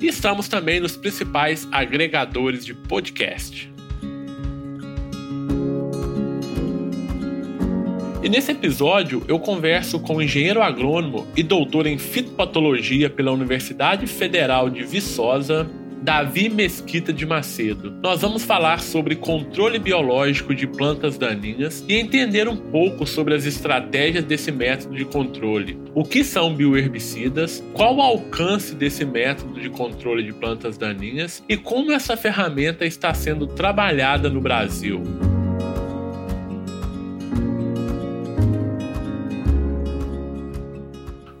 E estamos também nos principais agregadores de podcast. E nesse episódio eu converso com o engenheiro agrônomo e doutor em fitopatologia pela Universidade Federal de Viçosa, Davi Mesquita de Macedo. Nós vamos falar sobre controle biológico de plantas daninhas e entender um pouco sobre as estratégias desse método de controle. O que são bioherbicidas, qual o alcance desse método de controle de plantas daninhas e como essa ferramenta está sendo trabalhada no Brasil.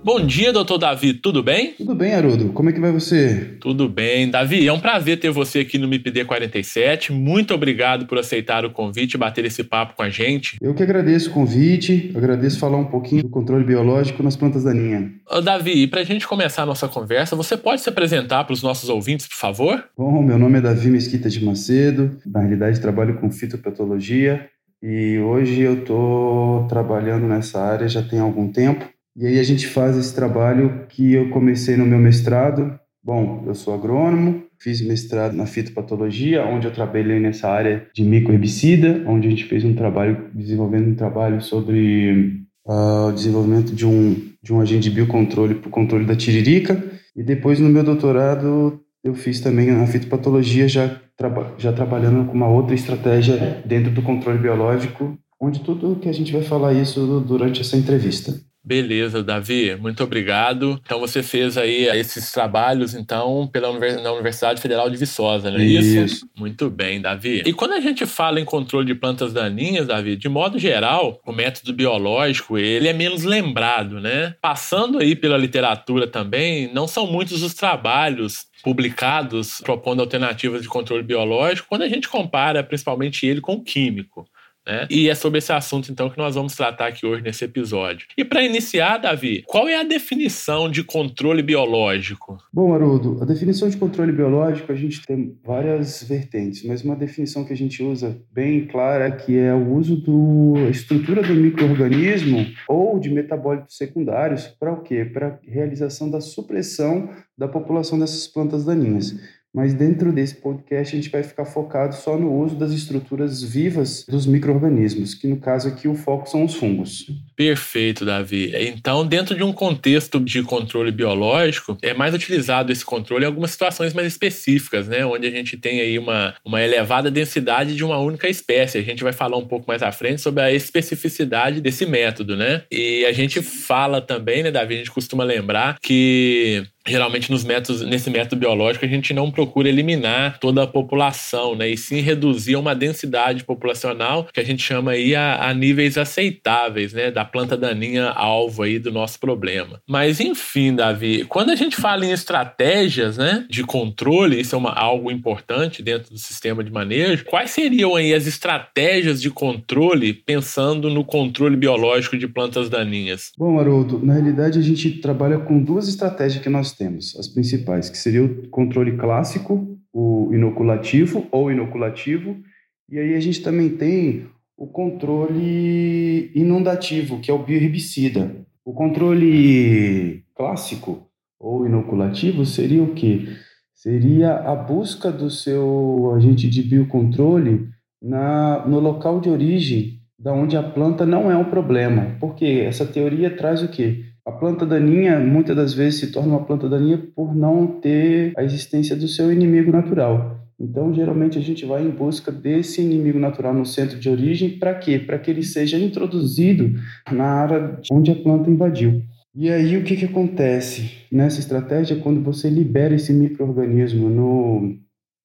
Bom dia, doutor Davi, tudo bem? Tudo bem, Haroldo. Como é que vai você? Tudo bem. Davi, é um prazer ter você aqui no MIPD 47. Muito obrigado por aceitar o convite e bater esse papo com a gente. Eu que agradeço o convite, agradeço falar um pouquinho do controle biológico nas plantas daninhas. Ô, Davi, e para a gente começar a nossa conversa, você pode se apresentar para os nossos ouvintes, por favor? Bom, meu nome é Davi Mesquita de Macedo. Na realidade, trabalho com fitopatologia e hoje eu estou trabalhando nessa área já tem algum tempo. E aí a gente faz esse trabalho que eu comecei no meu mestrado. Bom, eu sou agrônomo, fiz mestrado na fitopatologia, onde eu trabalhei nessa área de microherbicida, onde a gente fez um trabalho, desenvolvendo um trabalho sobre uh, o desenvolvimento de um, de um agente de biocontrole para o controle da tiririca. E depois, no meu doutorado, eu fiz também na fitopatologia, já, traba já trabalhando com uma outra estratégia dentro do controle biológico, onde tudo que a gente vai falar isso durante essa entrevista. Beleza, Davi, muito obrigado. Então você fez aí esses trabalhos então pela na Universidade Federal de Viçosa, não é isso? Isso. Muito bem, Davi. E quando a gente fala em controle de plantas daninhas, Davi, de modo geral, o método biológico, ele é menos lembrado, né? Passando aí pela literatura também, não são muitos os trabalhos publicados propondo alternativas de controle biológico quando a gente compara principalmente ele com o químico. Né? E é sobre esse assunto, então, que nós vamos tratar aqui hoje nesse episódio. E para iniciar, Davi, qual é a definição de controle biológico? Bom, Haroldo, a definição de controle biológico, a gente tem várias vertentes, mas uma definição que a gente usa bem clara que é o uso da estrutura do microorganismo ou de metabólitos secundários para o quê? Para realização da supressão da população dessas plantas daninhas mas dentro desse podcast a gente vai ficar focado só no uso das estruturas vivas dos micro-organismos, que no caso aqui o foco são os fungos. Perfeito, Davi. Então, dentro de um contexto de controle biológico, é mais utilizado esse controle em algumas situações mais específicas, né? Onde a gente tem aí uma, uma elevada densidade de uma única espécie. A gente vai falar um pouco mais à frente sobre a especificidade desse método, né? E a gente fala também, né, Davi? A gente costuma lembrar que geralmente nos métodos, nesse método biológico a gente não procura eliminar toda a população, né, e sim reduzir uma densidade populacional que a gente chama aí a, a, níveis aceitáveis, né, da planta daninha alvo aí do nosso problema. Mas enfim, Davi, quando a gente fala em estratégias, né, de controle, isso é uma, algo importante dentro do sistema de manejo. Quais seriam aí as estratégias de controle pensando no controle biológico de plantas daninhas? Bom, Haroldo, na realidade a gente trabalha com duas estratégias que nós temos, as principais, que seria o controle clássico, o inoculativo ou inoculativo, e aí a gente também tem o controle inundativo, que é o bioherbicida. O controle clássico ou inoculativo seria o quê? Seria a busca do seu agente de biocontrole na, no local de origem da onde a planta não é um problema. Porque essa teoria traz o quê? A planta daninha muitas das vezes se torna uma planta daninha por não ter a existência do seu inimigo natural. Então, geralmente, a gente vai em busca desse inimigo natural no centro de origem, para quê? Para que ele seja introduzido na área onde a planta invadiu. E aí, o que, que acontece nessa estratégia? Quando você libera esse microorganismo no,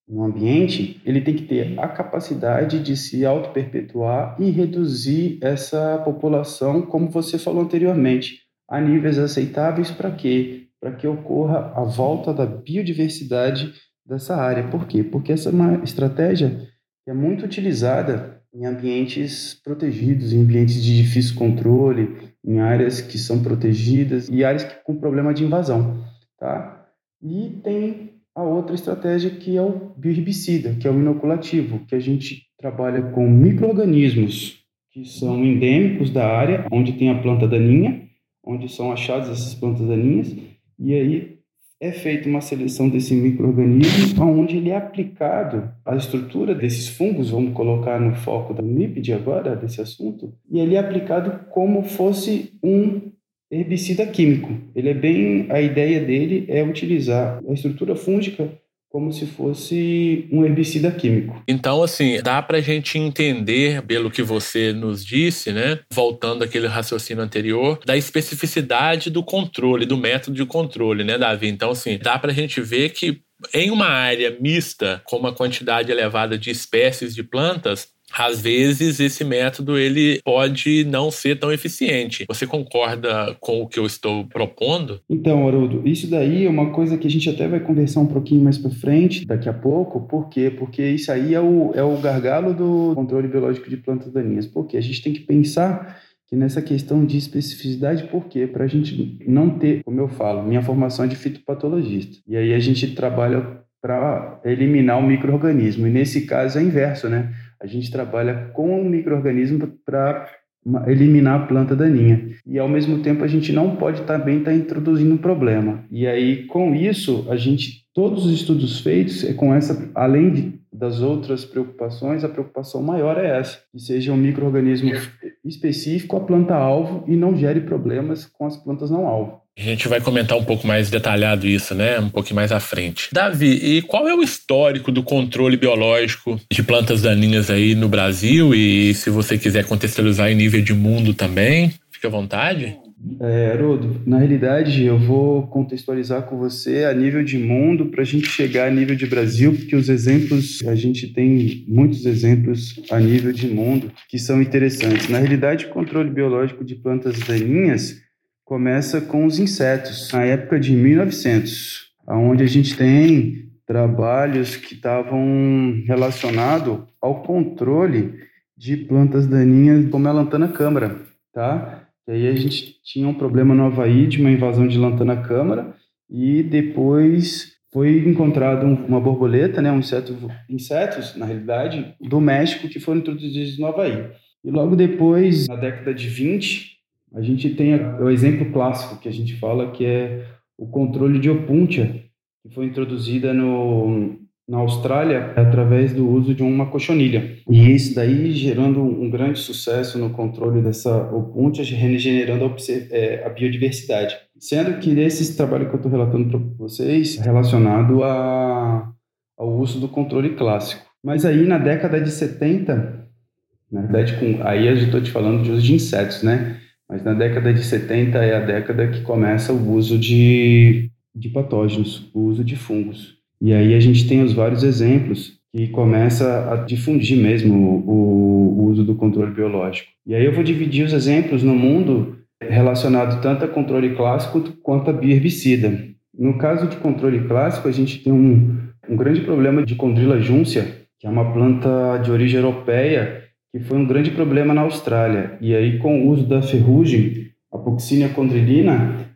no ambiente, ele tem que ter a capacidade de se auto-perpetuar e reduzir essa população, como você falou anteriormente, a níveis aceitáveis para quê? Para que ocorra a volta da biodiversidade dessa área. Por quê? Porque essa é uma estratégia que é muito utilizada em ambientes protegidos, em ambientes de difícil controle, em áreas que são protegidas e áreas que, com problema de invasão, tá? E tem a outra estratégia que é o bioherbicida, que é o inoculativo, que a gente trabalha com micro-organismos que são endêmicos da área onde tem a planta daninha, onde são achadas essas plantas daninhas, e aí é feita uma seleção desse microorganismo, onde ele é aplicado à estrutura desses fungos, vamos colocar no foco da MIPD agora, desse assunto, e ele é aplicado como fosse um herbicida químico. Ele é bem, a ideia dele é utilizar a estrutura fúngica como se fosse um herbicida químico. Então, assim, dá para a gente entender, pelo que você nos disse, né? Voltando àquele raciocínio anterior, da especificidade do controle, do método de controle, né, Davi? Então, assim, dá para a gente ver que em uma área mista, com uma quantidade elevada de espécies de plantas, às vezes esse método ele pode não ser tão eficiente. Você concorda com o que eu estou propondo? Então, Haroldo, isso daí é uma coisa que a gente até vai conversar um pouquinho mais para frente, daqui a pouco. Por quê? Porque isso aí é o, é o gargalo do controle biológico de plantas daninhas. Porque a gente tem que pensar que nessa questão de especificidade, por quê? Para a gente não ter, como eu falo, minha formação é de fitopatologista. E aí a gente trabalha para eliminar o microorganismo. E nesse caso é inverso, né? A gente trabalha com o microorganismo para eliminar a planta daninha. E ao mesmo tempo a gente não pode também estar tá introduzindo um problema. E aí com isso, a gente todos os estudos feitos é com essa além de, das outras preocupações, a preocupação maior é essa, que seja um microorganismo específico à planta alvo e não gere problemas com as plantas não alvo. A gente vai comentar um pouco mais detalhado isso, né? Um pouquinho mais à frente. Davi, e qual é o histórico do controle biológico de plantas daninhas aí no Brasil? E se você quiser contextualizar em nível de mundo também, fique à vontade. É, Haroldo, na realidade eu vou contextualizar com você a nível de mundo para a gente chegar a nível de Brasil, porque os exemplos, a gente tem muitos exemplos a nível de mundo que são interessantes. Na realidade, o controle biológico de plantas daninhas começa com os insetos, na época de 1900, onde a gente tem trabalhos que estavam relacionados ao controle de plantas daninhas como a lantana câmara, tá? E aí a gente tinha um problema no Havaí de uma invasão de lantana câmara e depois foi encontrado uma borboleta, né, um inseto, insetos, na realidade, do México que foram introduzidos no Havaí. E logo depois, na década de 20, a gente tem o exemplo clássico que a gente fala, que é o controle de opuntia, que foi introduzida no, na Austrália através do uso de uma cochonilha. E isso daí gerando um grande sucesso no controle dessa opuntia, regenerando a, é, a biodiversidade. Sendo que esse trabalho que eu estou relatando para vocês é relacionado a, ao uso do controle clássico. Mas aí na década de 70, na verdade, com, aí eu estou te falando de uso de insetos, né? Mas na década de 70 é a década que começa o uso de, de patógenos, o uso de fungos. E aí a gente tem os vários exemplos que começa a difundir mesmo o, o uso do controle biológico. E aí eu vou dividir os exemplos no mundo relacionado tanto a controle clássico quanto a bioherbicida. No caso de controle clássico, a gente tem um, um grande problema de Condrila júncia, que é uma planta de origem europeia que foi um grande problema na Austrália. E aí, com o uso da ferrugem, a Puccinia condrilina,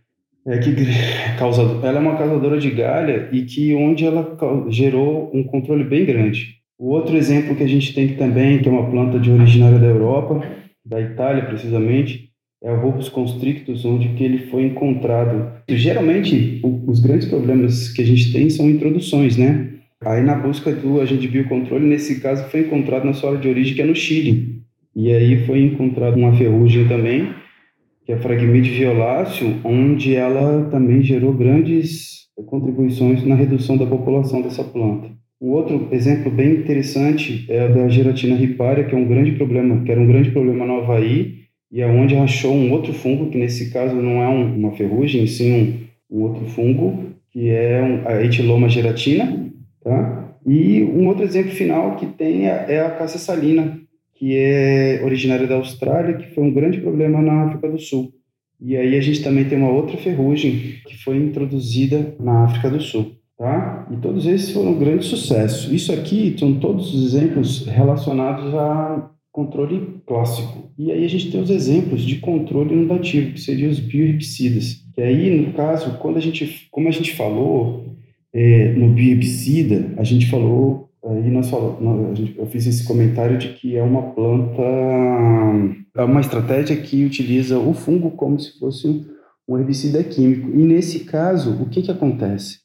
é que causa, ela é uma causadora de galha e que onde ela gerou um controle bem grande. O outro exemplo que a gente tem também, que é uma planta de originária da Europa, da Itália precisamente, é o Rubus constrictus, onde que ele foi encontrado. Geralmente, os grandes problemas que a gente tem são introduções, né? Aí na busca do agente biocontrole, nesse caso foi encontrado na sua área de origem, que é no Chile. E aí foi encontrado uma ferrugem também, que é a Phragmite violáceo, onde ela também gerou grandes contribuições na redução da população dessa planta. Um outro exemplo bem interessante é o da geratina ripária, que é um grande problema, que era um grande problema no Havaí, e é onde rachou um outro fungo, que nesse caso não é um, uma ferrugem, sim um, um, outro fungo, que é um, a Etiloma geratina, tá? E um outro exemplo final que tem é, é a caça salina, que é originária da Austrália, que foi um grande problema na África do Sul. E aí a gente também tem uma outra ferrugem que foi introduzida na África do Sul. Tá? E todos esses foram um grande sucesso. Isso aqui são todos os exemplos relacionados a controle clássico. E aí a gente tem os exemplos de controle inundativo, que seriam os bioherbicidas. Que aí, no caso, quando a gente, como a gente falou é, no bioherbicida, a gente falou, aí nós falamos, eu fiz esse comentário de que é uma planta, é uma estratégia que utiliza o fungo como se fosse um herbicida químico. E nesse caso, o que que acontece?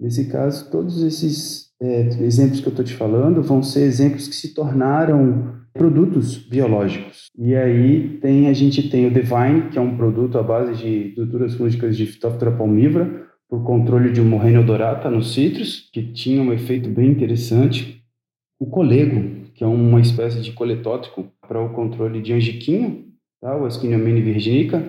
Nesse caso, todos esses é, exemplos que eu estou te falando vão ser exemplos que se tornaram produtos biológicos. E aí tem a gente tem o Divine, que é um produto à base de estruturas fúngicas de Phytophthora palmivora, por controle de Morrênia odorata nos citros, que tinha um efeito bem interessante. O colego, que é uma espécie de coletótrico para o controle de angiquinho, tá? o Esquiniomene virginica,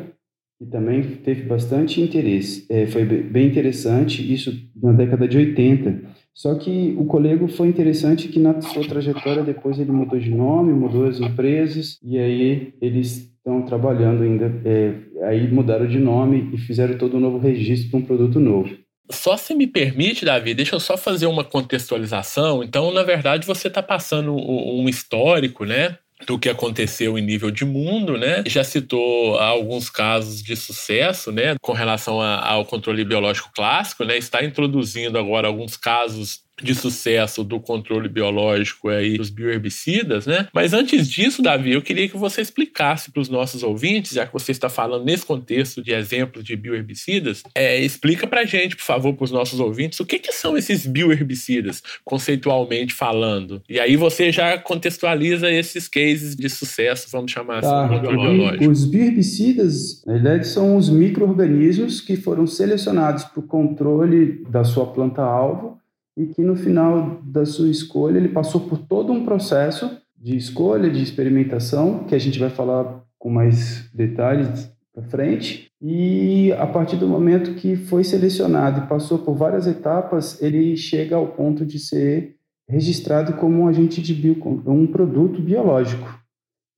que também teve bastante interesse. É, foi bem interessante, isso na década de 80. Só que o Colego foi interessante que na sua trajetória depois ele mudou de nome, mudou as empresas e aí eles estão trabalhando ainda, é, aí mudaram de nome e fizeram todo um novo registro para um produto novo. Só se me permite, Davi, deixa eu só fazer uma contextualização. Então, na verdade, você está passando um histórico, né? do que aconteceu em nível de mundo, né? Já citou alguns casos de sucesso, né, com relação a, ao controle biológico clássico, né? Está introduzindo agora alguns casos de sucesso do controle biológico aí dos bioherbicidas, né? Mas antes disso, Davi, eu queria que você explicasse para os nossos ouvintes, já que você está falando nesse contexto de exemplos de bioherbicidas, é, explica para a gente, por favor, para os nossos ouvintes, o que, que são esses bioherbicidas, conceitualmente falando. E aí você já contextualiza esses cases de sucesso, vamos chamar tá. assim, biológico. Os bioherbicidas, na verdade, são os micro-organismos que foram selecionados para o controle da sua planta-alvo e que no final da sua escolha ele passou por todo um processo de escolha, de experimentação, que a gente vai falar com mais detalhes para frente. E a partir do momento que foi selecionado e passou por várias etapas, ele chega ao ponto de ser registrado como um agente de bio, um produto biológico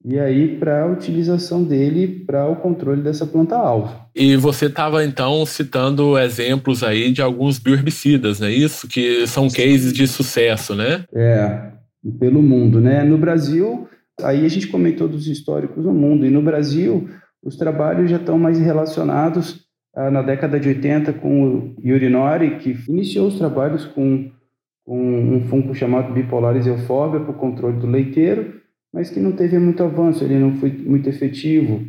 e aí para a utilização dele para o controle dessa planta-alvo. E você estava então citando exemplos aí de alguns bioherbicidas, não é isso? Que são cases de sucesso, né? É, pelo mundo, né? No Brasil, aí a gente comentou dos históricos no mundo, e no Brasil os trabalhos já estão mais relacionados ah, na década de 80 com o Yuri Nori, que iniciou os trabalhos com, com um fungo chamado Bipolaris eufóbia para o controle do leiteiro, mas que não teve muito avanço, ele não foi muito efetivo.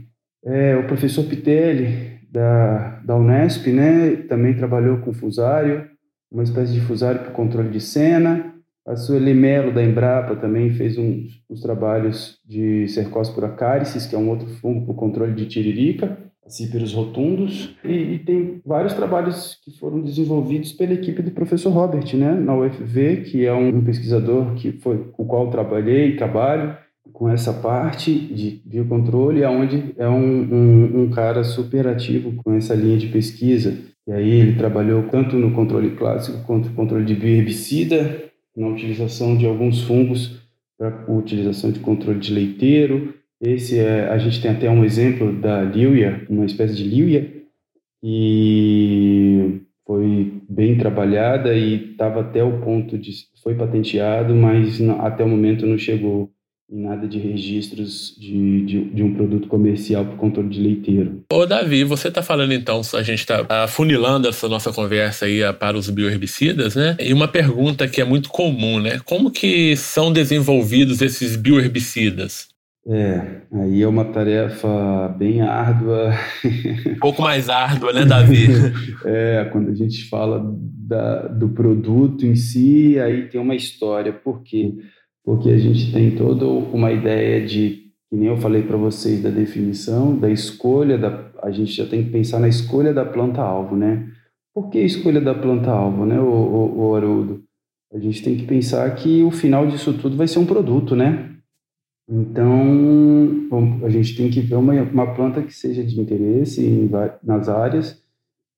É, o professor Pitelli, da, da Unesp, né, também trabalhou com fusário, uma espécie de fusário para controle de cena. A Sueli Melo, da Embrapa, também fez uns, uns trabalhos de Cercospora caricis, que é um outro fungo para o controle de tiririca, cíperos rotundos. E, e, tem vários trabalhos que foram desenvolvidos pela equipe do professor Robert, né, na UFV, que é um pesquisador que foi, com o qual trabalhei e trabalho com essa parte de biocontrole, onde é um, um, um, cara com essa linha de pesquisa. E aí ele trabalhou tanto no controle clássico quanto no controle de bioherbicida, na utilização de alguns fungos para utilização de controle de leiteiro. Esse é, a gente tem até um exemplo da lilia, uma espécie de lilia, que foi bem trabalhada e estava até o ponto de foi patenteado, mas até o momento não chegou e nada de registros de, de, de, um produto comercial para controle de leiteiro. Ô Davi, você está falando então, a gente está afunilando essa nossa conversa aí para os bioherbicidas, né? E uma pergunta que é muito comum, né? Como que são desenvolvidos esses bioherbicidas? É, aí é uma tarefa bem árdua. Um pouco mais árdua, né, Davi? é, quando a gente fala da, do produto em si, aí tem uma história. Por quê? Porque a gente tem toda uma ideia de, que nem eu falei para vocês, da definição, da escolha, da, a gente já tem que pensar na escolha da planta-alvo, né? Por que a escolha da planta-alvo, né, o, o, o Haroldo? a gente tem que pensar que o final disso tudo vai ser um produto, né? Então, a gente tem que ver uma, uma planta que seja de interesse em, nas áreas,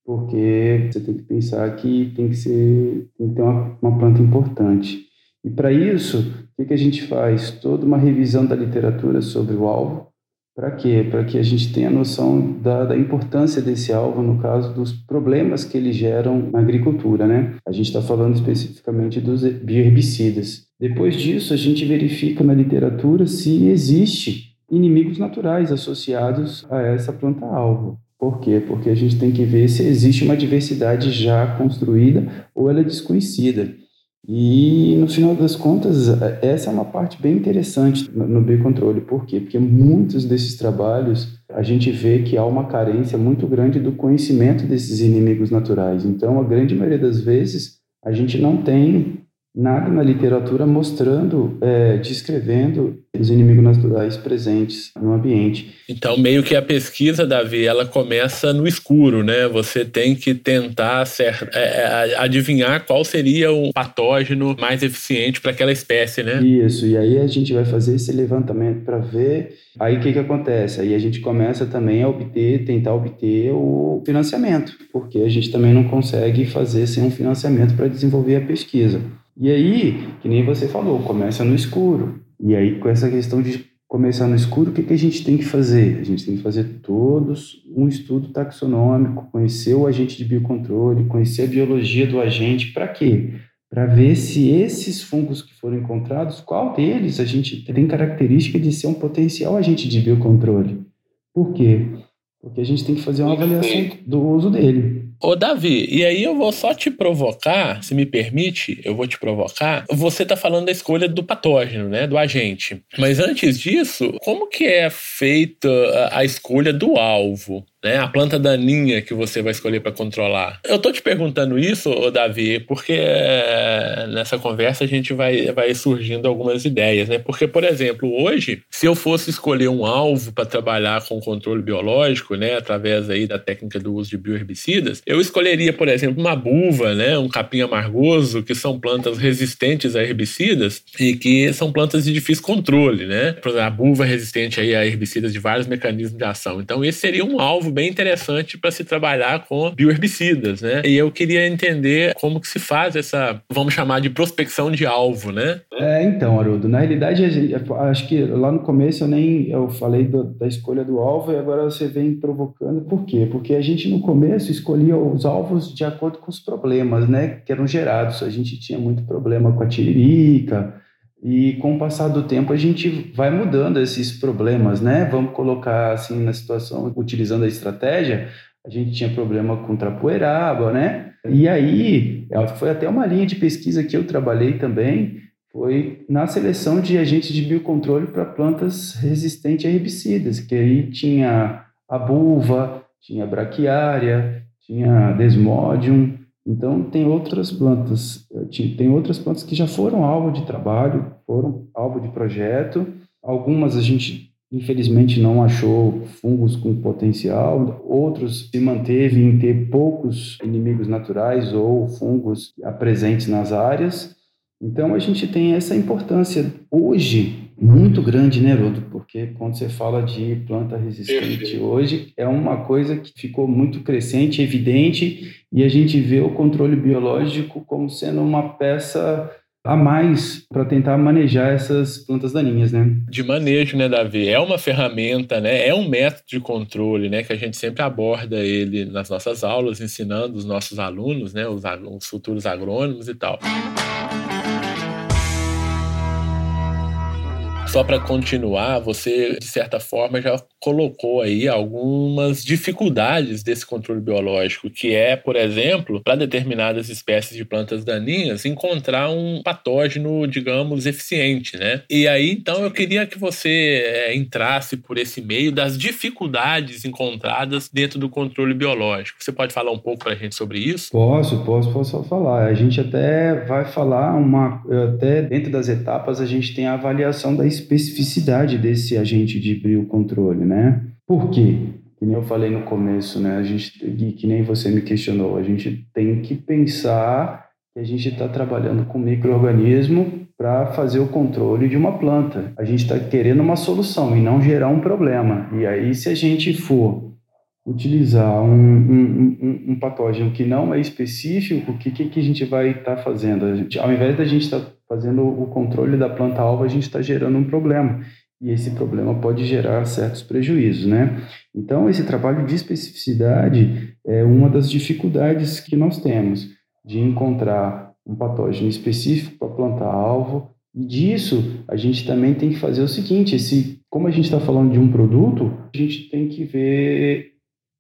porque você tem que pensar que tem que ser tem que ter uma, uma planta importante. E para isso, o que, que a gente faz? Toda uma revisão da literatura sobre o alvo, para quê? Para que a gente tenha noção da, da, importância desse alvo, no caso dos problemas que eles geram na agricultura, né? A gente está falando especificamente dos bioherbicidas. Depois disso, a gente verifica na literatura se existe inimigos naturais associados a essa planta-alvo. Por quê? Porque a gente tem que ver se existe uma diversidade já construída ou ela é desconhecida. E no final das contas, essa é uma parte bem interessante no biocontrole. Por quê? Porque muitos desses trabalhos a gente vê que há uma carência muito grande do conhecimento desses inimigos naturais. Então, a grande maioria das vezes, a gente não tem nada na literatura mostrando, é, descrevendo os inimigos naturais presentes no ambiente. Então, meio que a pesquisa, Davi, ela começa no escuro, né? Você tem que tentar ser, é, é adivinhar qual seria o patógeno mais eficiente para aquela espécie, né? Isso, e aí a gente vai fazer esse levantamento para ver. Aí o que, que acontece? Aí a gente começa também a obter, tentar obter o financiamento, porque a gente também não consegue fazer sem um financiamento para desenvolver a pesquisa. E aí, que nem você falou, começa no escuro. E aí, com essa questão de começar no escuro, o que, que a gente tem que fazer? A gente tem que fazer todos um estudo taxonômico, conhecer o agente de biocontrole, conhecer a biologia do agente. Para quê? Para ver se esses fungos que foram encontrados, qual deles a gente tem característica de ser um potencial agente de biocontrole. Por quê? Porque a gente tem que fazer uma avaliação do uso dele. Ô, Davi, e aí eu vou só te provocar, se me permite, eu vou te provocar. Você tá falando da escolha do patógeno, né? Do agente. Mas antes disso, como que é feita a, escolha do alvo? Né? A planta daninha que você vai escolher para controlar. Eu tô te perguntando isso, Davi, porque é, nessa conversa a gente vai, vai surgindo algumas ideias, né? Porque, por exemplo, hoje, se eu fosse escolher um alvo para trabalhar com controle biológico, né, através aí da técnica do uso de bioherbicidas, eu escolheria, por exemplo, uma buva, né, um capim amargoso, que são plantas resistentes a herbicidas e que são plantas de difícil controle, né? A buva resistente aí a herbicidas de vários mecanismos de ação. Então, esse seria um alvo bem interessante para se trabalhar com bioherbicidas, né? E eu queria entender como que se faz essa, vamos chamar de prospecção de alvo, né? É, então, Haroldo, na realidade, gente, acho que lá no começo eu nem eu falei do, da escolha do alvo e agora você vem provocando. Por quê? Porque a gente no começo escolhia os alvos de acordo com os problemas, né, que eram gerados. A gente tinha muito problema com a tiririca, e com o passar do tempo a gente vai mudando esses problemas, né? Vamos colocar assim na situação, utilizando a estratégia, a gente tinha problema com trapoeraba, né? E aí, foi até uma linha de pesquisa que eu trabalhei também, foi na seleção de agentes de biocontrole para plantas resistentes a herbicidas, que aí tinha a buva, tinha a braquiária, tinha desmodium, então, tem outras plantas, eh, tem outras plantas que já foram alvo de trabalho, foram alvo de projeto. Algumas a gente, infelizmente, não achou fungos com potencial, outros se manteve em ter poucos inimigos naturais ou fungos presentes nas áreas. Então, a gente tem essa importância hoje muito grande, né, Rodo? Porque quando você fala de planta resistente hoje, é uma coisa que ficou muito crescente, evidente, e a gente vê o controle biológico como sendo uma peça a mais para tentar manejar essas plantas daninhas, né? De manejo, né, Davi? É uma ferramenta, né? É um método de controle, né? Que a gente sempre aborda ele nas nossas aulas, ensinando os nossos alunos, né? Os, os futuros agrônomos e tal. Só para continuar, você de certa forma já colocou aí algumas dificuldades desse controle biológico, que é, por exemplo, para determinadas espécies de plantas daninhas, encontrar um patógeno, digamos, eficiente, né? E aí, então, eu queria que você é, entrasse por esse meio das dificuldades encontradas dentro do controle biológico. Você pode falar um pouco para a gente sobre isso? Posso, posso, posso falar. A gente até vai falar uma, até dentro das etapas a gente tem a avaliação da especificidade desse agente de biocontrole, né? Por quê? Que nem eu falei no começo, né? A gente, que nem você me questionou, a gente tem que pensar que a gente está trabalhando com microorganismo para fazer o controle de uma planta. A gente está querendo uma solução e não gerar um problema. E aí, se a gente for utilizar um, um, um, um patógeno que não é específico, o que, que, a gente vai estar tá fazendo? Gente, ao invés da gente estar tá fazendo o controle da planta-alvo, a gente está gerando um problema. E esse problema pode gerar certos prejuízos, né? Então, esse trabalho de especificidade é uma das dificuldades que nós temos de encontrar um patógeno específico para planta-alvo. E disso, a gente também tem que fazer o seguinte: esse, como a gente está falando de um produto, a gente tem que ver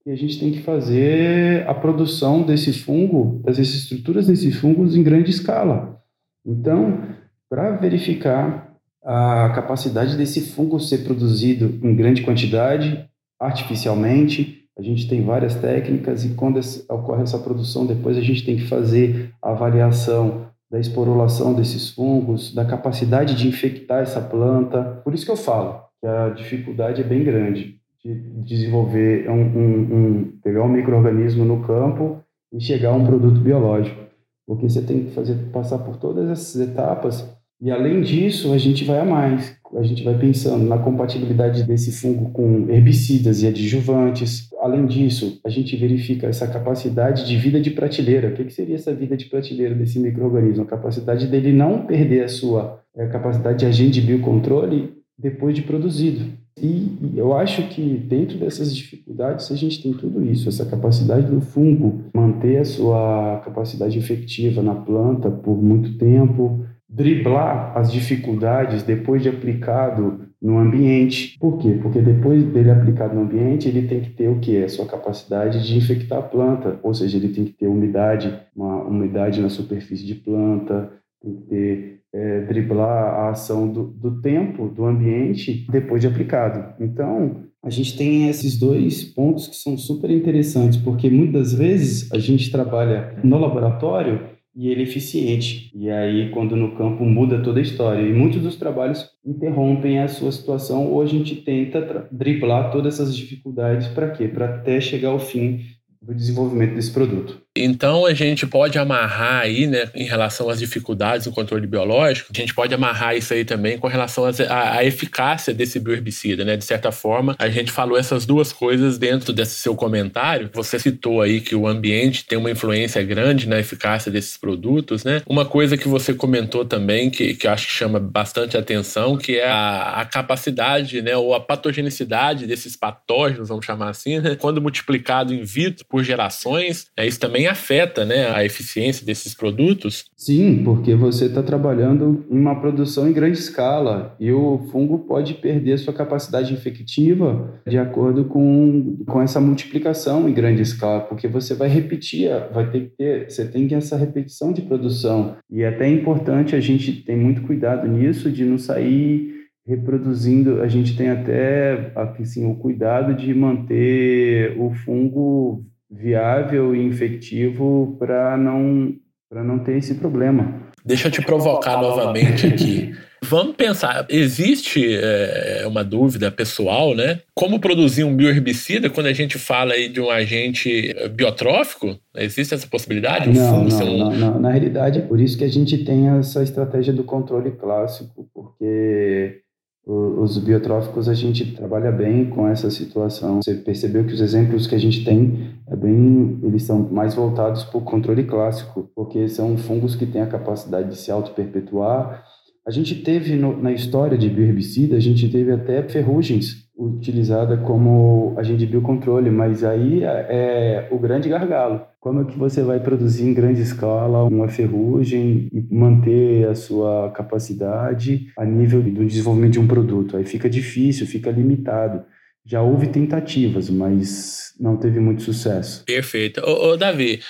e a gente tem que fazer a produção desse fungo, dessas estruturas desses fungos em grande escala. Então, para verificar a capacidade desse fungo ser produzido em grande quantidade, artificialmente, a gente tem várias técnicas e quando ocorre essa produção, depois a gente tem que fazer a avaliação da esporulação desses fungos, da capacidade de infectar essa planta. Por isso que eu falo que a dificuldade é bem grande de desenvolver um, um, um pegar um microorganismo no campo e chegar a um produto biológico, porque você tem que fazer passar por todas essas etapas e além disso a gente vai a mais, a gente vai pensando na compatibilidade desse fungo com herbicidas e adjuvantes. Além disso, a gente verifica essa capacidade de vida de prateleira. O que, seria essa vida de prateleira desse microorganismo? A capacidade dele não perder a sua é, capacidade de agente de biocontrole depois de produzido. E eu acho que dentro dessas dificuldades a gente tem tudo isso, essa capacidade do fungo manter a sua capacidade infectiva na planta por muito tempo, driblar as dificuldades depois de aplicado no ambiente. Por quê? Porque depois dele aplicado no ambiente, ele tem que ter o que? A sua capacidade de infectar a planta, ou seja, ele tem que ter umidade, uma umidade na superfície de planta, tem que ter é, driblar a ação do, do tempo, do ambiente, depois de aplicado. Então, a gente tem esses dois pontos que são super interessantes, porque muitas vezes a gente trabalha no laboratório e ele é eficiente. E aí, quando no campo muda toda a história. E muitos dos trabalhos interrompem a sua situação ou a gente tenta driblar todas essas dificuldades para quê? Para até chegar ao fim do desenvolvimento desse produto. Então a gente pode amarrar aí, né, em relação às dificuldades do controle biológico, a gente pode amarrar isso aí também com relação à eficácia desse bioherbicida, né? De certa forma, a gente falou essas duas coisas dentro desse seu comentário. Você citou aí que o ambiente tem uma influência grande na eficácia desses produtos, né? Uma coisa que você comentou também, que, que acho que chama bastante atenção, que é a, a capacidade, né, ou a patogenicidade desses patógenos, vamos chamar assim, né? Quando multiplicado in vitro por gerações, é, isso também afeta né, a eficiência desses produtos? Sim, porque você está trabalhando em uma produção em grande escala e o fungo pode perder sua capacidade infectiva de acordo com, com essa multiplicação em grande escala, porque você vai repetir, vai ter que ter, você tem que essa repetição de produção. E é até importante a gente ter muito cuidado nisso de não sair reproduzindo, a gente tem até assim, o cuidado de manter o fungo viável e infectivo para não, não ter esse problema. Deixa eu te provocar novamente aqui. Vamos pensar, existe é, uma dúvida pessoal, né? Como produzir um bioherbicida quando a gente fala aí de um agente biotrófico? Existe essa possibilidade? Não, não, um... não, não, Na realidade, é por isso que a gente tem essa estratégia do controle clássico, porque os biotróficos a gente trabalha bem com essa situação. Você percebeu que os exemplos que a gente tem é bem, eles são mais voltados para o controle clássico, porque são fungos que têm a capacidade de se auto-perpetuar. A gente teve no, na história de bioherbicida, a gente teve até ferrugens utilizada como agente de biocontrole, mas aí é, é o grande gargalo. Como é que você vai produzir em grande escala uma ferrugem e manter a sua capacidade a nível do desenvolvimento de um produto? Aí fica difícil, fica limitado. Já houve tentativas, mas não teve muito sucesso. Perfeito. Ô, ô, Davi,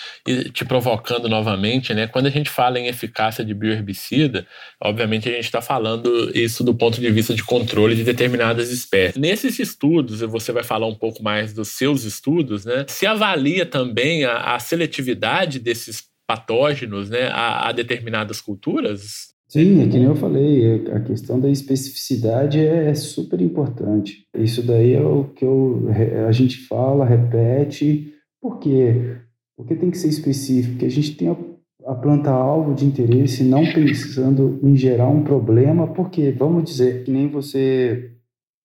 te provocando novamente, né? Quando a gente fala em eficácia de bioherbicida, obviamente a gente está falando isso do ponto de vista de controle de determinadas espécies. Nesses estudos, você vai falar um pouco mais dos seus estudos, né? Se avalia também a, a seletividade desses patógenos né, a, a determinadas culturas? Sim, é que nem eu falei, a questão da especificidade é, super importante. Isso daí é o que eu, a gente fala, repete. Por quê? Porque tem que ser específico, porque a gente tem a, a planta alvo de interesse, não pensando em gerar um problema, porque vamos dizer que nem você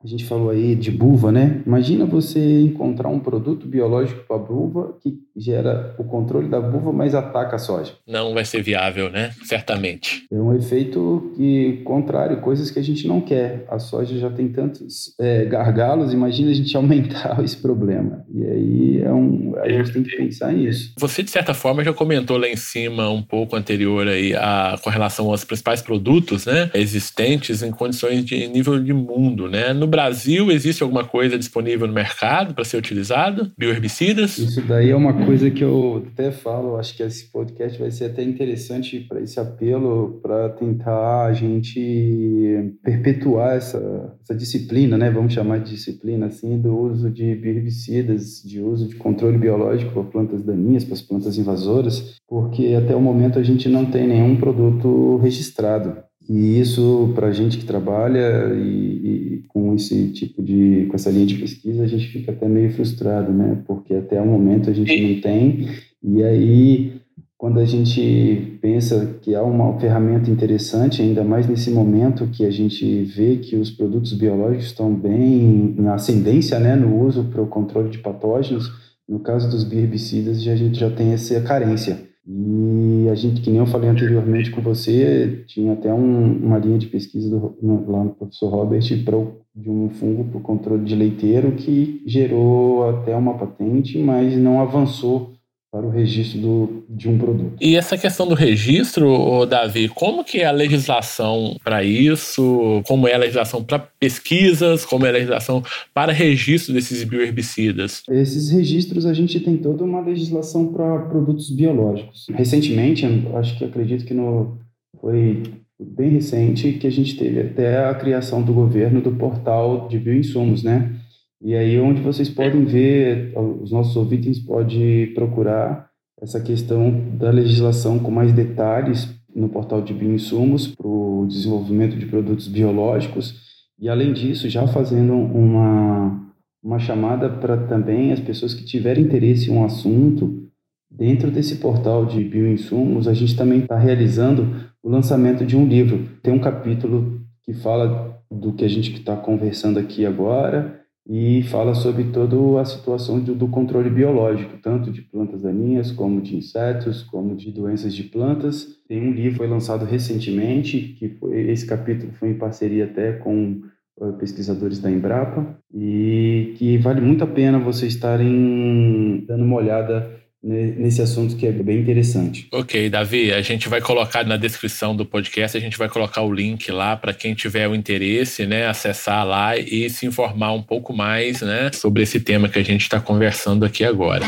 a gente falou aí de buva, né? Imagina você encontrar um produto biológico para buva que gera o controle da buva, mas ataca a soja. Não vai ser viável, né? Certamente. É um efeito que contrário, coisas que a gente não quer. A soja já tem tantos é, gargalos, imagina a gente aumentar esse problema. E aí é um, a gente tem que pensar nisso. Você de certa forma já comentou lá em cima um pouco anterior aí a, com relação aos principais produtos, né? Existentes em condições de nível de mundo, né? No Brasil existe alguma coisa disponível no mercado para ser utilizado? Bioherbicidas? Isso daí é uma coisa que eu até falo, acho que esse podcast vai ser até interessante para esse apelo, para tentar a gente perpetuar essa, essa disciplina, né? Vamos chamar de disciplina assim, do uso de bioherbicidas, de uso de controle biológico para plantas daninhas, para as plantas invasoras, porque até o momento a gente não tem nenhum produto registrado. E isso, para a gente que trabalha e, e, com esse tipo de, com essa linha de pesquisa, a gente fica até meio frustrado, né? Porque até o momento a gente não tem. E aí, quando a gente pensa que há uma ferramenta interessante, ainda mais nesse momento que a gente vê que os produtos biológicos estão bem em ascendência, né, no uso para o controle de patógenos, no caso dos herbicidas, a gente já tem essa carência. E a gente, que nem eu falei anteriormente com você, tinha até um, uma linha de pesquisa do, lá no professor Robert pra, de um fungo para o controle de leiteiro que gerou até uma patente, mas não avançou para o registro do, de um produto. E essa questão do registro, Davi, como que é a legislação para isso? Como é a legislação para pesquisas? Como é a legislação para registro desses bioherbicidas? Esses registros a gente tem toda uma legislação para produtos biológicos. Recentemente, acho que acredito que no, foi bem recente que a gente teve até a criação do governo do portal de bioinsumos, né? E aí onde vocês podem ver, os nossos ouvintes podem procurar essa questão da legislação com mais detalhes no portal de bioinsumos para o desenvolvimento de produtos biológicos. E além disso já fazendo uma uma chamada para também as pessoas que tiverem interesse em um assunto dentro desse portal de bioinsumos a gente também está realizando o lançamento de um livro. Tem um capítulo que fala do que a gente está conversando aqui agora e fala sobre toda a situação do, do, controle biológico, tanto de plantas daninhas, como de insetos, como de doenças de plantas. Tem um livro que foi lançado recentemente, que foi, esse capítulo foi em parceria até com uh, pesquisadores da Embrapa, e que vale muito a pena vocês estarem dando uma olhada nesse assunto que é bem interessante. Ok, Davi, a gente vai colocar na descrição do podcast, a gente vai colocar o link lá para quem tiver o interesse, né, acessar lá e se informar um pouco mais, né, sobre esse tema que a gente está conversando aqui agora.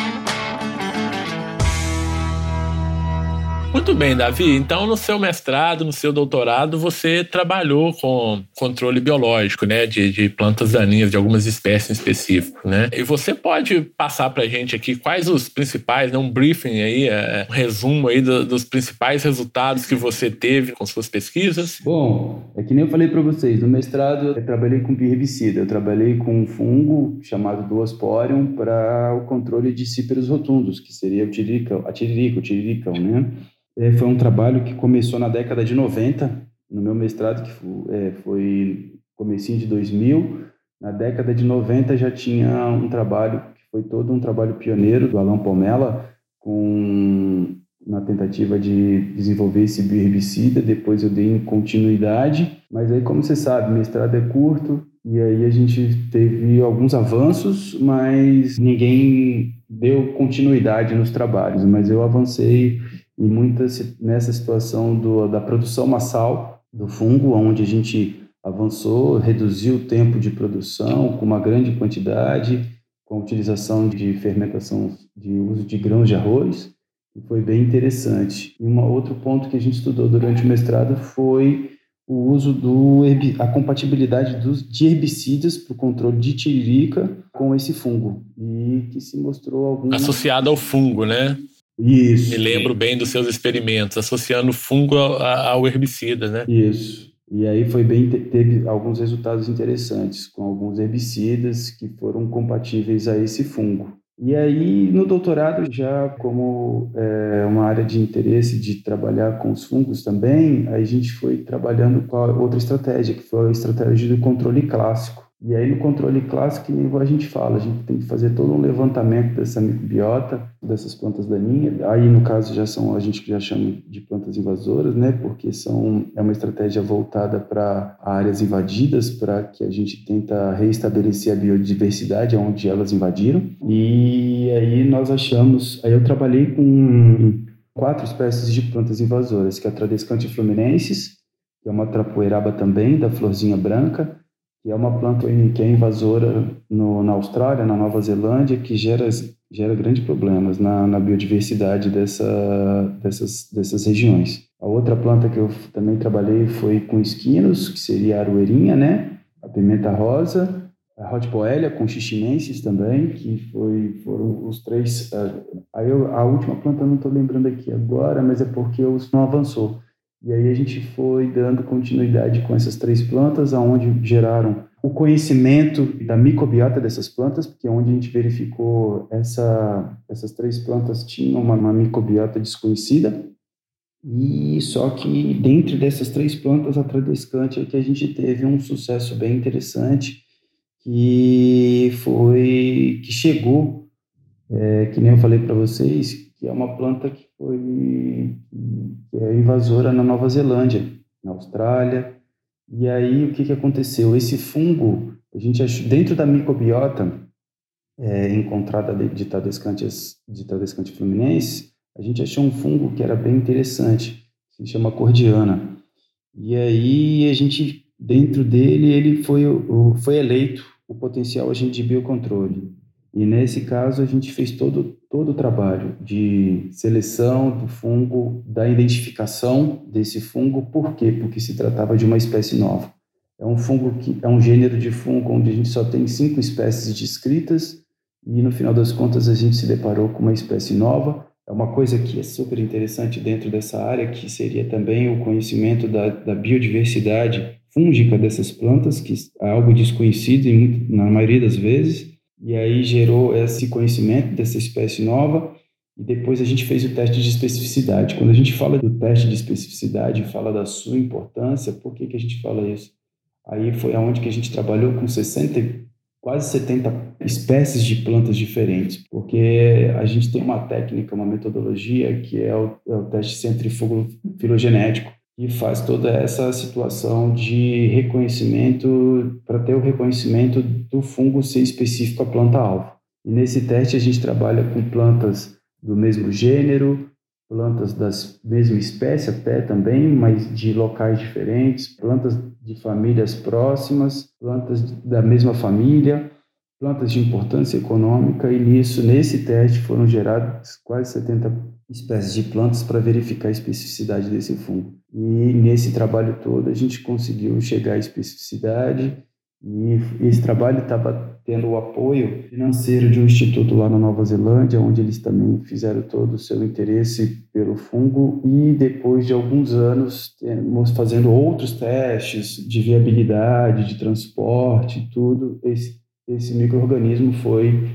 Muito bem, Davi. Então, no seu mestrado, no seu doutorado, você trabalhou com controle biológico, né, de, de plantas daninhas, de algumas espécies específicas, né? E você pode passar para a gente aqui quais os principais, né, um briefing aí, é, um resumo aí do, dos principais resultados que você teve com suas pesquisas? Bom, é que nem eu falei para vocês, no mestrado eu trabalhei com herbicida, eu trabalhei com um fungo chamado Duosporium para o controle de cíperos rotundos, que seria o tiririca, a tiririca, o tiriricão, né? É, foi um trabalho que começou na década de 90, no meu mestrado, que foi, é, foi comecinho de 2000. Na década de 90 já tinha um trabalho, que foi todo um trabalho pioneiro do Alain Pomela, com, na tentativa de desenvolver esse bioherbicida. Depois eu dei continuidade, mas aí, como você sabe, mestrado é curto, e aí a gente teve alguns avanços, mas ninguém deu continuidade nos trabalhos. Mas eu avancei e muitas nessa situação do, da produção massal do fungo, onde a gente avançou, reduziu o tempo de produção com uma grande quantidade, com a utilização de fermentação de uso de grãos de arroz, e foi bem interessante. E um outro ponto que a gente estudou durante o mestrado foi o uso do a compatibilidade dos, de herbicidas para o controle de tiririca com esse fungo e que se mostrou algum associado ao fungo, né? Isso. Me lembro bem dos seus experimentos, associando fungo ao herbicida, né? Isso. E aí foi bem teve alguns resultados interessantes com alguns herbicidas que foram compatíveis a esse fungo. E aí, no doutorado, já como é, uma área de interesse de trabalhar com os fungos também, a gente foi trabalhando com a outra estratégia, que foi a estratégia do controle clássico. E aí, no controle clássico, a gente fala, a gente tem que fazer todo um levantamento dessa microbiota, dessas plantas daninhas. Aí, no caso, já são, a gente já chama de plantas invasoras, né? Porque são, é uma estratégia voltada para áreas invadidas, para que a gente tenta reestabelecer a biodiversidade onde elas invadiram. E aí, nós achamos. Aí, eu trabalhei com quatro espécies de plantas invasoras, que é a Tradescante fluminensis, que é uma trapoeraba também, da florzinha branca que é uma planta que é invasora no, na Austrália, na Nova Zelândia, que gera, gera grandes problemas na, na biodiversidade dessa, dessas, dessas regiões. A outra planta que eu também trabalhei foi com esquinos, que seria a aroeirinha, né? a pimenta rosa, a Hot Boelia com xixinenses também, que foi, foram os três. Uh, aí eu, a última planta eu não estou lembrando aqui agora, mas é porque não avançou. E aí a gente foi dando continuidade com essas três plantas, aonde geraram o conhecimento da microbiota dessas plantas, porque é onde a gente verificou essa, essas três plantas tinham uma, uma microbiota desconhecida, e só que dentro dessas três plantas, a tradescante é que a gente teve um sucesso bem interessante, que foi que chegou, é, que nem eu falei para vocês, que é uma planta que foi que é invasora na Nova Zelândia, na Austrália. E aí o que, que aconteceu? Esse fungo, a gente achou, dentro da microbiota é, encontrada de Tadescantes, de Tadescante fluminense, a gente achou um fungo que era bem interessante, se chama cordiana. E aí a gente, dentro dele, ele foi, foi eleito o potencial agente de biocontrole. E nesse caso a gente fez todo, todo o trabalho de seleção do fungo, da identificação desse fungo. Por quê? Porque se tratava de uma espécie nova. É um fungo que é um gênero de fungo onde a gente só tem cinco espécies descritas e no final das contas a gente se deparou com uma espécie nova. É uma coisa que é super interessante dentro dessa área, que seria também o conhecimento da, da biodiversidade fúngica dessas plantas, que é algo desconhecido em, na maioria das vezes e aí gerou esse conhecimento dessa espécie nova e depois a gente fez o teste de especificidade. Quando a gente fala do teste de especificidade, fala da sua importância, por que, que a gente fala isso? Aí foi aonde que a gente trabalhou com 60, quase 70 espécies de plantas diferentes, porque a gente tem uma técnica, uma metodologia que é o, é o teste centrífugo filogenético, que faz toda essa situação de reconhecimento, para ter o reconhecimento do fungo ser específico à planta-alvo. E nesse teste a gente trabalha com plantas do mesmo gênero, plantas das mesma espécie até também, mas de locais diferentes, plantas de famílias próximas, plantas da mesma família, plantas de importância econômica, e nisso, nesse teste, foram geradas quase 70 espécies de plantas para verificar a especificidade desse fungo. E nesse trabalho todo a gente conseguiu chegar à especificidade e esse trabalho estava tendo o apoio financeiro de um instituto lá na Nova Zelândia, onde eles também fizeram todo o seu interesse pelo fungo e depois de alguns anos fazendo outros testes de viabilidade, de transporte, tudo esse esse microorganismo foi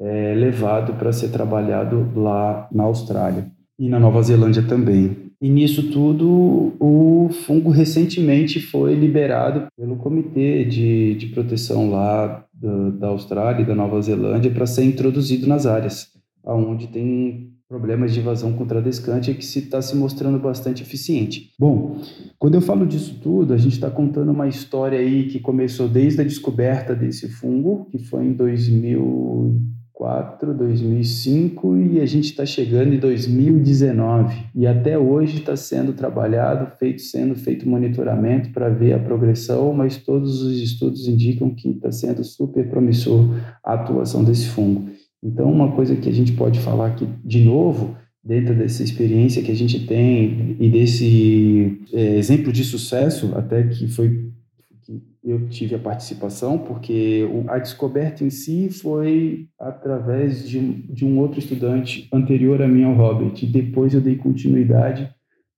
é, levado para ser trabalhado lá na Austrália e na Nova Zelândia também. E nisso tudo, o fungo recentemente foi liberado pelo Comitê de, de Proteção lá da, da Austrália e da Nova Zelândia para ser introduzido nas áreas, onde tem problemas de invasão contradescante que se está se mostrando bastante eficiente. Bom, quando eu falo disso tudo, a gente está contando uma história aí que começou desde a descoberta desse fungo, que foi em 2000 2004, 2005 e a gente está chegando em 2019 e até hoje está sendo trabalhado, feito sendo feito monitoramento para ver a progressão, mas todos os estudos indicam que está sendo super promissor a atuação desse fungo. Então, uma coisa que a gente pode falar aqui de novo dentro dessa experiência que a gente tem e desse é, exemplo de sucesso, até que foi eu tive a participação, porque a descoberta em si foi através de um, de um outro estudante anterior a mim, ao Robert, e depois eu dei continuidade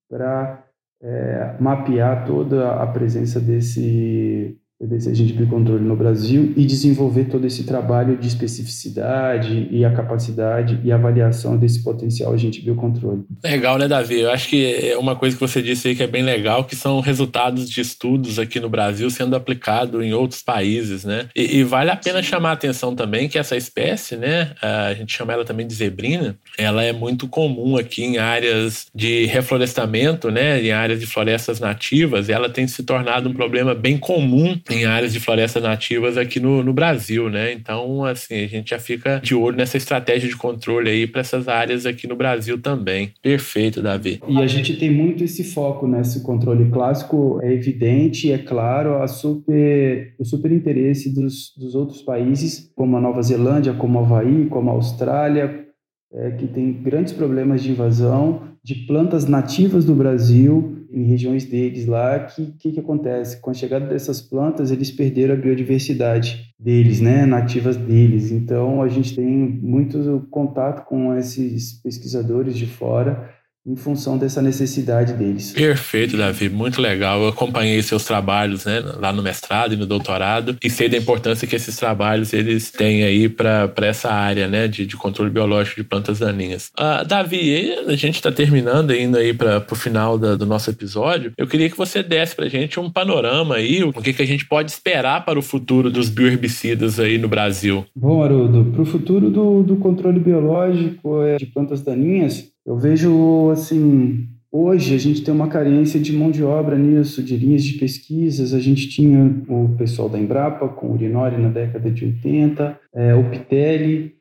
para é, mapear toda a presença desse, desse agente de controle no Brasil e desenvolver todo esse trabalho de especificidade e a capacidade e avaliação desse potencial agente biocontrole. Legal, né, Davi? Eu acho que é uma coisa que você disse aí que é bem legal, que são resultados de estudos aqui no Brasil sendo aplicado em outros países, né? E, e vale a pena chamar a atenção também que essa espécie, né, a gente chama ela também de zebrina, ela é muito comum aqui em áreas de reflorestamento, né, em áreas de florestas nativas, e ela tem se tornado um problema bem comum em áreas de florestas nativas aqui no, no Brasil, né? Então, assim, a gente já fica de olho nessa estratégia de controle aí para essas áreas aqui no Brasil também. Perfeito, Davi. E a gente tem muito esse foco nesse né? controle clássico, é evidente, é claro, a super, o super interesse dos, dos outros países, como a Nova Zelândia, como a Havaí, como a Austrália, é, que tem grandes problemas de invasão de plantas nativas do Brasil em regiões deles lá, que que, que acontece? Com a chegada dessas plantas, eles perderam a biodiversidade deles, né, nativas deles. Então, a gente tem muito contato com esses pesquisadores de fora em função dessa necessidade deles. Perfeito, Davi, muito legal. Eu acompanhei seus trabalhos, né, lá no mestrado e no doutorado e sei da importância que esses trabalhos eles têm aí para essa área, né, de, de, controle biológico de plantas daninhas. Uh, Davi, a gente está terminando indo aí para o final da, do nosso episódio. Eu queria que você desse para a gente um panorama aí, o que, que a gente pode esperar para o futuro dos bioherbicidas aí no Brasil. Bom, Haroldo, para o futuro do, do controle biológico é, de plantas daninhas, eu vejo, assim, hoje a gente tem uma carência de mão de obra nisso, de linhas de pesquisas. A gente tinha o pessoal da Embrapa com o Urinori na década de 80, é, o Pitelli,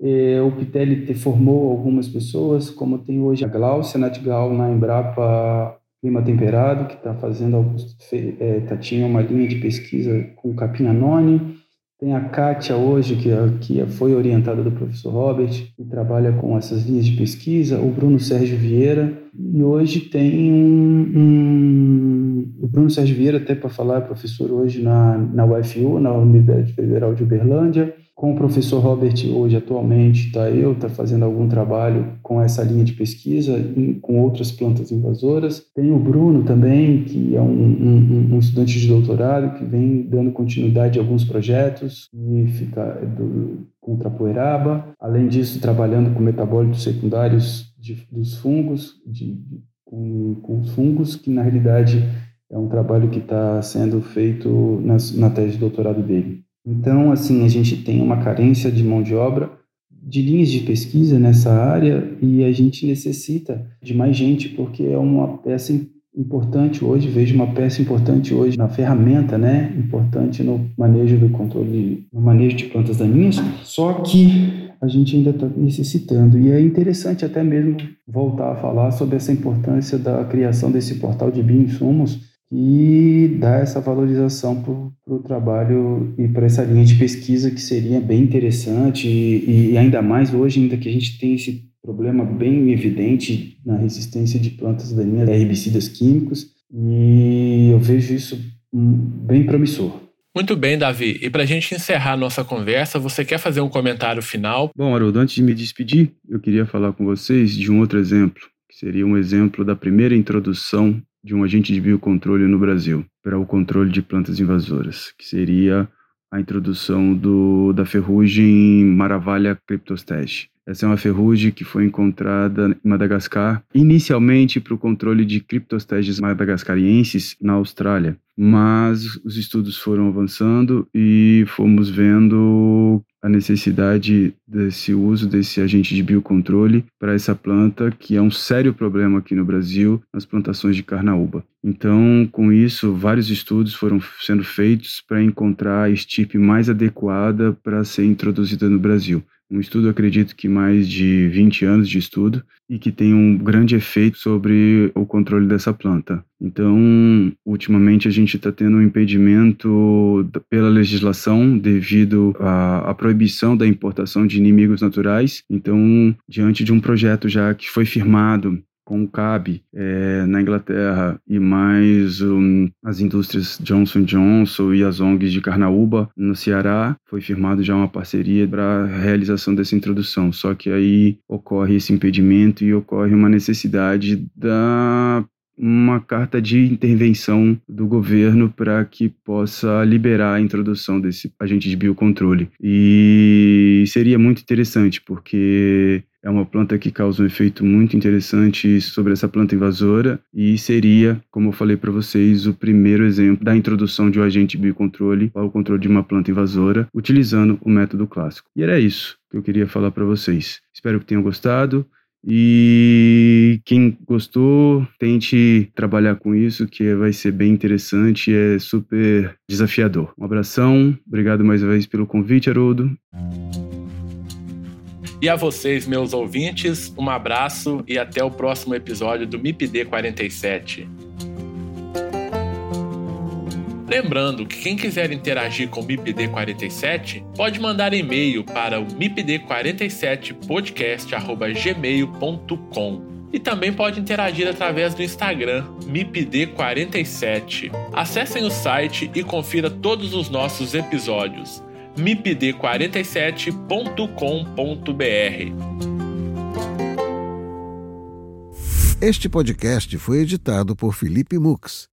é, o Pitelli formou algumas pessoas, como tem hoje a Glaucia Natgal na Embrapa Clima Temperado, que está fazendo, é, tá, tinha uma linha de pesquisa com capim anônimo. Tem a Kátia hoje, que, que foi orientada do professor Robert, e trabalha com essas linhas de pesquisa, o Bruno Sérgio Vieira, e hoje tem um, um o Bruno Sérgio Vieira, até para falar, é professor hoje na, na UFU, na Universidade Federal de Uberlândia, com o professor Robert, hoje, atualmente, está eu, está fazendo algum trabalho com essa linha de pesquisa, em, com outras plantas invasoras. Tem o Bruno também, que é um, um, um, estudante de doutorado, que vem dando continuidade a alguns projetos, e fica do, com Trapoeraba. Além disso, trabalhando com metabólitos secundários de, dos fungos, de, com, com os fungos, que na realidade é um trabalho que está sendo feito na, na tese de doutorado dele. Então, assim, a gente tem uma carência de mão de obra, de linhas de pesquisa nessa área e a gente necessita de mais gente porque é uma peça importante hoje, vejo uma peça importante hoje na ferramenta, né, importante no manejo do controle, no manejo de plantas daninhas, só que a gente ainda está necessitando. E é interessante até mesmo voltar a falar sobre essa importância da criação desse portal de bioinsumos e dar essa valorização para o trabalho e para essa linha de pesquisa que seria bem interessante e, e, ainda mais hoje ainda que a gente tem esse problema bem evidente na resistência de plantas daninhas a herbicidas químicos e eu vejo isso bem promissor. Muito bem, Davi. E para a gente encerrar a nossa conversa, você quer fazer um comentário final? Bom, Haroldo, antes de me despedir, eu queria falar com vocês de um outro exemplo, que seria um exemplo da primeira introdução de um agente de biocontrole no Brasil para o controle de plantas invasoras, que seria a introdução do, da ferrugem Maravalha cryptostege. Essa é uma ferrugem que foi encontrada em Madagascar, inicialmente para o controle de criptosteges madagascarienses na Austrália, mas os estudos foram avançando e fomos vendo a necessidade desse uso desse agente de biocontrole para essa planta, que é um sério problema aqui no Brasil, nas plantações de carnaúba. Então, com isso, vários estudos foram sendo feitos para encontrar a estipe mais adequada para ser introduzida no Brasil um estudo, acredito que mais de 20 anos de estudo, e que tem um grande efeito sobre o controle dessa planta. Então, ultimamente a gente está tendo um impedimento pela legislação devido à, à, proibição da importação de inimigos naturais. Então, diante de um projeto já que foi firmado com o CAB é, na Inglaterra e mais um, as indústrias Johnson Johnson e as ONGs de Carnaúba no Ceará, foi firmado já uma parceria para a realização dessa introdução. Só que aí ocorre esse impedimento e ocorre uma necessidade da uma carta de intervenção do governo para que possa liberar a introdução desse agente de biocontrole. E seria muito interessante, porque é uma planta que causa um efeito muito interessante sobre essa planta invasora e seria, como eu falei para vocês, o primeiro exemplo da introdução de um agente biocontrole para o controle de uma planta invasora utilizando o método clássico. E era isso que eu queria falar para vocês. Espero que tenham gostado. E quem gostou, tente trabalhar com isso, que vai ser bem interessante e é super desafiador. Um abração, obrigado mais uma vez pelo convite, Haroldo. E a vocês, meus ouvintes, um abraço e até o próximo episódio do MIPD 47. Lembrando que quem quiser interagir com o MIPD 47 pode mandar e-mail para o mipd47podcast@gmail.com. E também pode interagir através do Instagram MIPD47. Acessem o site e confira todos os nossos episódios mipd47.com.br. Este podcast foi editado por Felipe Mux